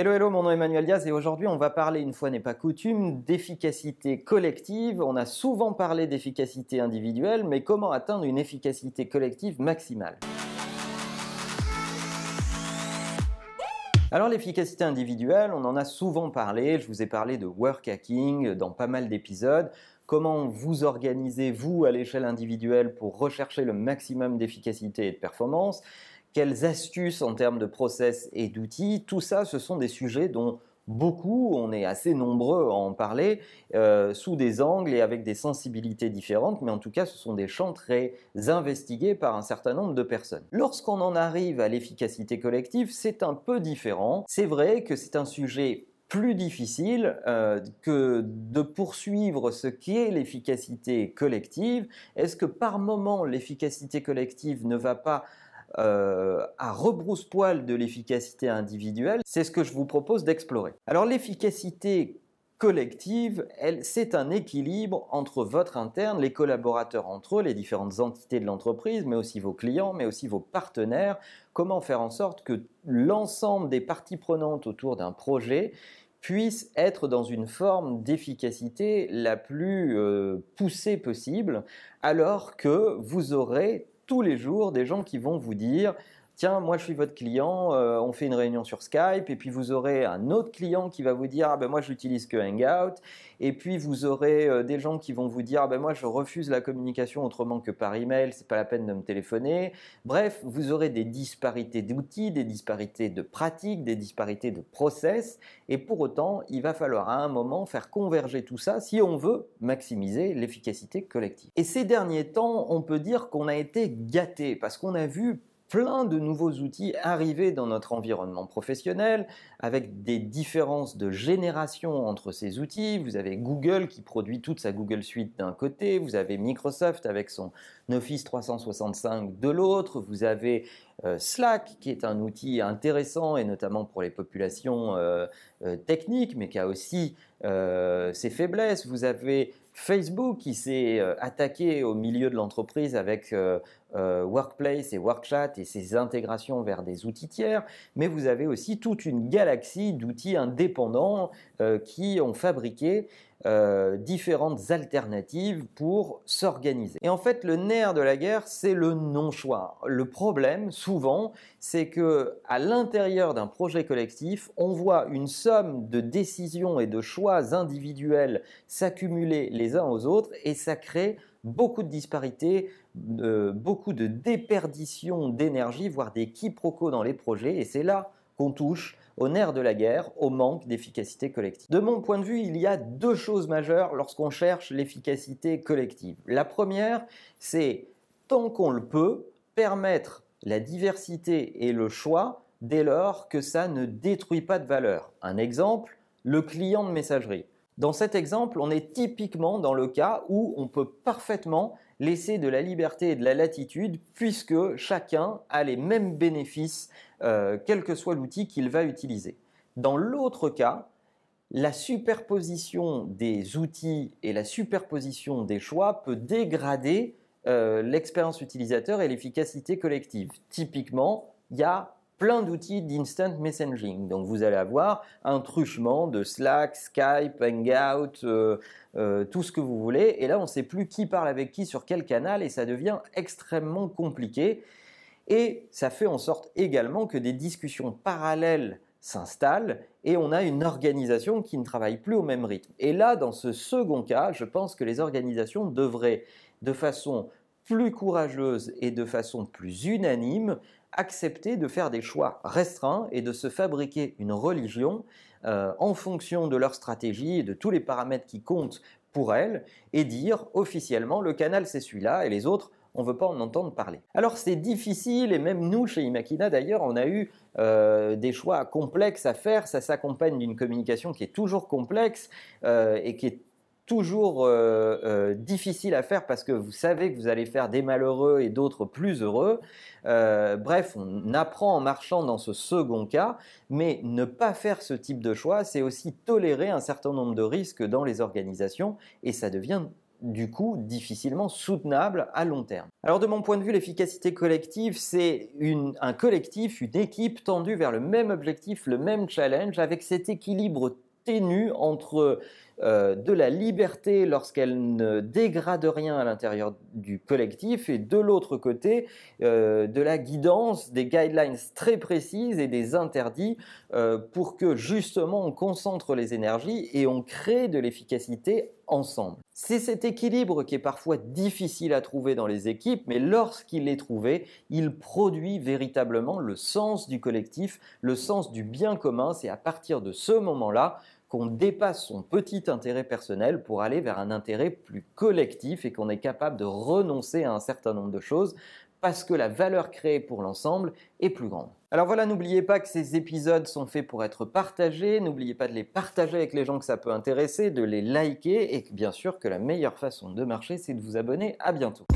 Hello, hello, mon nom est Emmanuel Diaz et aujourd'hui on va parler, une fois n'est pas coutume, d'efficacité collective. On a souvent parlé d'efficacité individuelle, mais comment atteindre une efficacité collective maximale? Alors l'efficacité individuelle, on en a souvent parlé, je vous ai parlé de work hacking dans pas mal d'épisodes, comment vous organisez vous à l'échelle individuelle pour rechercher le maximum d'efficacité et de performance? Quelles astuces en termes de process et d'outils, tout ça, ce sont des sujets dont beaucoup, on est assez nombreux à en parler, euh, sous des angles et avec des sensibilités différentes, mais en tout cas, ce sont des champs très investigués par un certain nombre de personnes. Lorsqu'on en arrive à l'efficacité collective, c'est un peu différent. C'est vrai que c'est un sujet plus difficile euh, que de poursuivre ce qu'est l'efficacité collective. Est-ce que par moment l'efficacité collective ne va pas euh, à rebrousse-poil de l'efficacité individuelle, c'est ce que je vous propose d'explorer. Alors l'efficacité collective, c'est un équilibre entre votre interne, les collaborateurs entre eux, les différentes entités de l'entreprise, mais aussi vos clients, mais aussi vos partenaires. Comment faire en sorte que l'ensemble des parties prenantes autour d'un projet puissent être dans une forme d'efficacité la plus euh, poussée possible, alors que vous aurez tous les jours des gens qui vont vous dire tiens, moi je suis votre client, euh, on fait une réunion sur Skype, et puis vous aurez un autre client qui va vous dire, ah ben moi j'utilise que Hangout, et puis vous aurez euh, des gens qui vont vous dire, ah ben moi je refuse la communication autrement que par email, c'est pas la peine de me téléphoner. Bref, vous aurez des disparités d'outils, des disparités de pratiques, des disparités de process, et pour autant, il va falloir à un moment faire converger tout ça si on veut maximiser l'efficacité collective. Et ces derniers temps, on peut dire qu'on a été gâté parce qu'on a vu plein de nouveaux outils arrivés dans notre environnement professionnel avec des différences de génération entre ces outils. Vous avez Google qui produit toute sa Google Suite d'un côté, vous avez Microsoft avec son Office 365 de l'autre, vous avez euh, Slack qui est un outil intéressant et notamment pour les populations euh, euh, techniques mais qui a aussi ses faiblesses. Vous avez Facebook qui s'est attaqué au milieu de l'entreprise avec euh, Workplace et Workchat et ses intégrations vers des outils tiers, mais vous avez aussi toute une galaxie d'outils indépendants euh, qui ont fabriqué euh, différentes alternatives pour s'organiser. Et en fait, le nerf de la guerre, c'est le non-choix. Le problème, souvent, c'est que à l'intérieur d'un projet collectif, on voit une somme de décisions et de choix individuels s'accumuler les uns aux autres et ça crée beaucoup de disparités, beaucoup de déperdition d'énergie, voire des quiproquos dans les projets. Et c'est là qu'on touche au nerf de la guerre, au manque d'efficacité collective. De mon point de vue, il y a deux choses majeures lorsqu'on cherche l'efficacité collective. La première, c'est, tant qu'on le peut, permettre la diversité et le choix dès lors que ça ne détruit pas de valeur. Un exemple, le client de messagerie. Dans cet exemple, on est typiquement dans le cas où on peut parfaitement laisser de la liberté et de la latitude puisque chacun a les mêmes bénéfices, euh, quel que soit l'outil qu'il va utiliser. Dans l'autre cas, la superposition des outils et la superposition des choix peut dégrader euh, l'expérience utilisateur et l'efficacité collective. Typiquement, il y a plein d'outils d'instant messaging. Donc vous allez avoir un truchement de Slack, Skype, Hangout, euh, euh, tout ce que vous voulez. Et là, on ne sait plus qui parle avec qui sur quel canal et ça devient extrêmement compliqué. Et ça fait en sorte également que des discussions parallèles s'installent et on a une organisation qui ne travaille plus au même rythme. Et là, dans ce second cas, je pense que les organisations devraient, de façon plus courageuse et de façon plus unanime, accepter de faire des choix restreints et de se fabriquer une religion euh, en fonction de leur stratégie et de tous les paramètres qui comptent pour elles et dire officiellement le canal c'est celui-là et les autres on ne veut pas en entendre parler. Alors c'est difficile et même nous chez Imakina d'ailleurs on a eu euh, des choix complexes à faire, ça s'accompagne d'une communication qui est toujours complexe euh, et qui est toujours euh, euh, difficile à faire parce que vous savez que vous allez faire des malheureux et d'autres plus heureux. Euh, bref, on apprend en marchant dans ce second cas, mais ne pas faire ce type de choix, c'est aussi tolérer un certain nombre de risques dans les organisations et ça devient du coup difficilement soutenable à long terme. Alors de mon point de vue, l'efficacité collective, c'est un collectif, une équipe tendue vers le même objectif, le même challenge, avec cet équilibre entre euh, de la liberté lorsqu'elle ne dégrade rien à l'intérieur du collectif et de l'autre côté euh, de la guidance, des guidelines très précises et des interdits euh, pour que justement on concentre les énergies et on crée de l'efficacité ensemble. C'est cet équilibre qui est parfois difficile à trouver dans les équipes, mais lorsqu'il est trouvé, il produit véritablement le sens du collectif, le sens du bien commun. C'est à partir de ce moment-là qu'on dépasse son petit intérêt personnel pour aller vers un intérêt plus collectif et qu'on est capable de renoncer à un certain nombre de choses parce que la valeur créée pour l'ensemble est plus grande. Alors voilà, n'oubliez pas que ces épisodes sont faits pour être partagés, n'oubliez pas de les partager avec les gens que ça peut intéresser, de les liker et bien sûr que la meilleure façon de marcher, c'est de vous abonner. À bientôt.